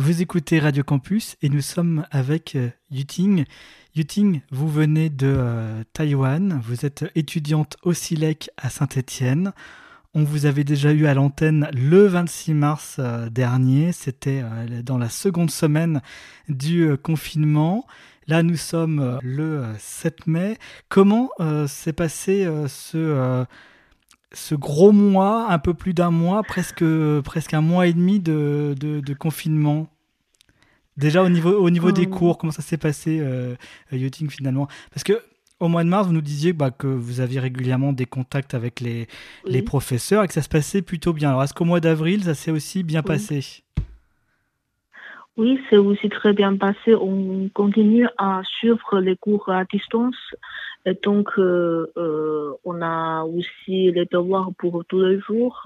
Vous écoutez Radio Campus et nous sommes avec euh, Yuting. Yuting, vous venez de euh, Taïwan, vous êtes étudiante au SILEC à Saint-Étienne. On vous avait déjà eu à l'antenne le 26 mars euh, dernier, c'était dans la seconde semaine du confinement. Là, nous sommes le 7 mai. Comment s'est passé ce ce gros mois, un peu plus d'un mois, presque, presque un mois et demi de, de, confinement. Déjà au niveau, au niveau des euh. cours, comment ça s'est passé, euh, Yachting finalement? Parce que au mois de mars, vous nous disiez bah, que vous aviez régulièrement des contacts avec les, les professeurs et que ça se passait plutôt bien. Alors est-ce qu'au mois d'avril, ça s'est aussi bien passé? Oui, c'est aussi très bien passé. On continue à suivre les cours à distance et donc, euh, euh, on a aussi les devoirs pour tous les jours.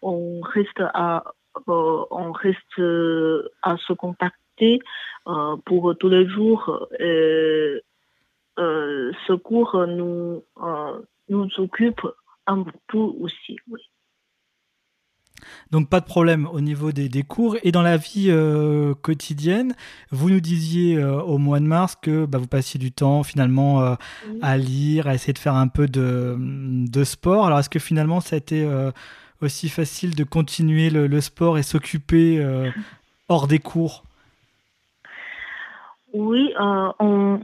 On reste à, euh, on reste à se contacter pour tous les jours. Et, ce cours nous, nous occupe un peu aussi. Oui. Donc pas de problème au niveau des, cours. Et dans la vie euh, quotidienne, vous nous disiez euh, au mois de mars que bah, vous passiez du temps finalement euh, à lire, à essayer de faire un peu de, sport. Alors est-ce que finalement ça a été aussi facile de continuer le sport et s'occuper hors des cours? Oui, on,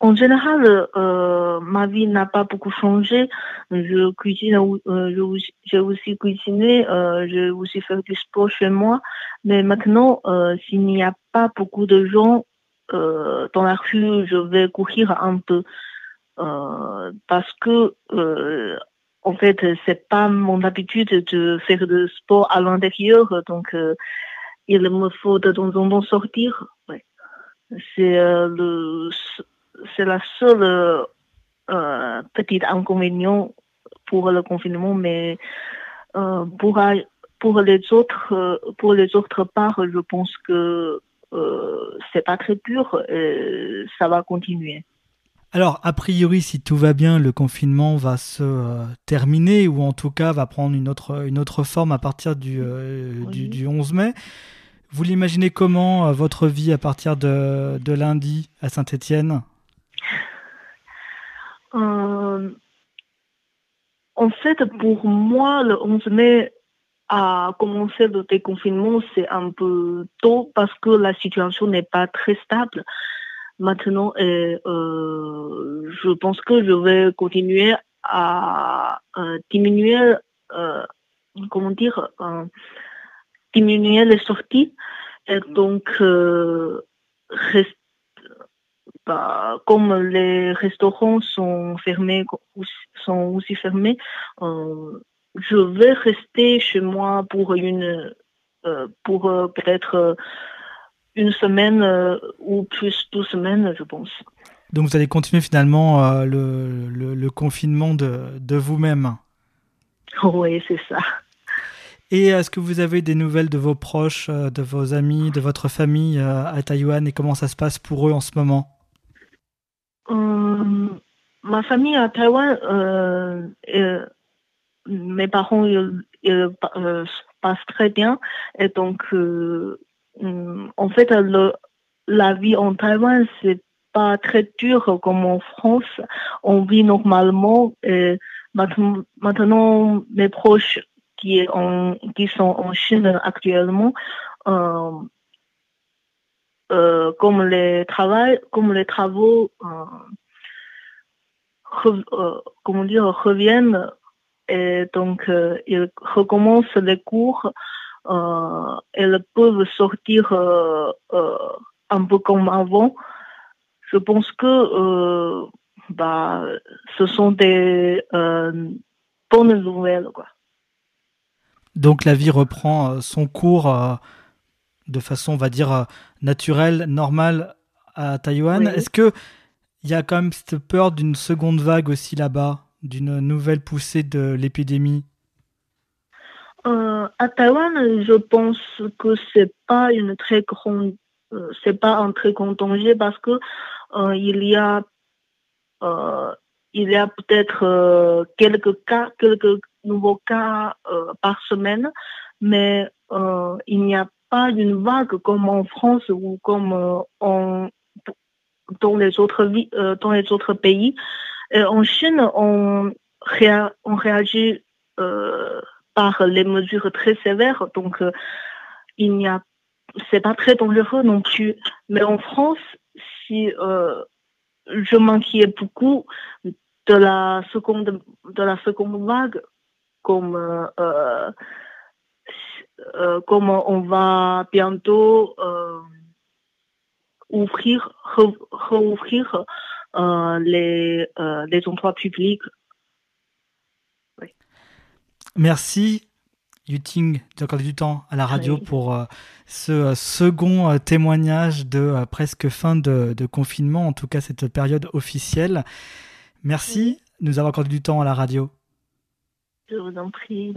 en général, euh, ma vie n'a pas beaucoup changé. Je cuisine, euh, j'ai aussi cuisiné, euh, j'ai aussi fait du sport chez moi. Mais maintenant, euh, s'il n'y a pas beaucoup de gens euh, dans la rue, je vais courir un peu euh, parce que en fait, c'est pas mon habitude de faire du sport à l'intérieur, donc il me faut de temps en temps sortir. Ouais. C'est le c'est la seule euh, euh, petite inconvénient pour le confinement, mais euh, pour, pour, les autres, pour les autres parts, je pense que c'est pas très dur et ça va continuer. Alors, a priori, si tout va bien, le confinement va se terminer ou en tout cas va prendre une autre, une autre forme à partir du, du, du, 11 mai. Vous l'imaginez comment, votre vie à partir de, de lundi à Saint-Étienne euh, en fait, pour moi, le 11 mai a commencé le déconfinement, c'est un peu tôt parce que la situation n'est pas très stable. Maintenant, et, euh, je pense que je vais continuer à euh, diminuer, euh, comment dire, diminuer les sorties et donc rester bah, comme les restaurants sont fermés, sont aussi fermés, euh, je vais rester chez moi pour une, euh, pour euh, peut-être une semaine ou plus deux semaines, je pense. Donc vous allez continuer finalement le, le, confinement de, de vous-même. Oui, c'est ça. Et est-ce que vous avez des nouvelles de vos proches, de vos amis, de votre famille à Taïwan et comment ça se passe pour eux en ce moment? Ma famille à Taïwan, euh, mes parents euh, passent très bien et donc en fait le, la vie en Taïwan c'est pas très dur comme en France. On vit normalement et maintenant mes proches qui, sont en Chine actuellement euh, euh, comme les travaux, euh, euh, comment dire, reviennent et donc ils recommencent les cours. elles peuvent sortir un peu comme avant. Je pense que bah, ce sont des bonnes nouvelles. Quoi. Donc la vie reprend son cours de façon, on va dire, euh, naturelle, normale à Taïwan. Est-ce que il y a quand même cette peur d'une seconde vague aussi là-bas, d'une nouvelle poussée de l'épidémie. Euh, À Taïwan, je pense que c'est pas une très grande, euh, c'est pas un très grand danger parce que il y a il y a peut-être quelques cas, quelques nouveaux cas par semaine, mais il n'y a pas une vague comme en France ou comme en, dans, les autres, dans les autres pays. en Chine, on, réagit par les mesures très sévères, donc il n'y a c'est pas très dangereux non plus. Mais en France, si euh, je m'inquiète beaucoup de la seconde de la seconde vague, comme euh, euh, comme on va bientôt ouvrir, rouvrir les, les endroits publics. Merci Yuting d'accorder du temps à la radio pour euh, ce euh, second euh, témoignage de presque fin de, confinement, en tout cas cette période officielle. Merci de nous avoir accordé du temps à la radio. Je vous en prie.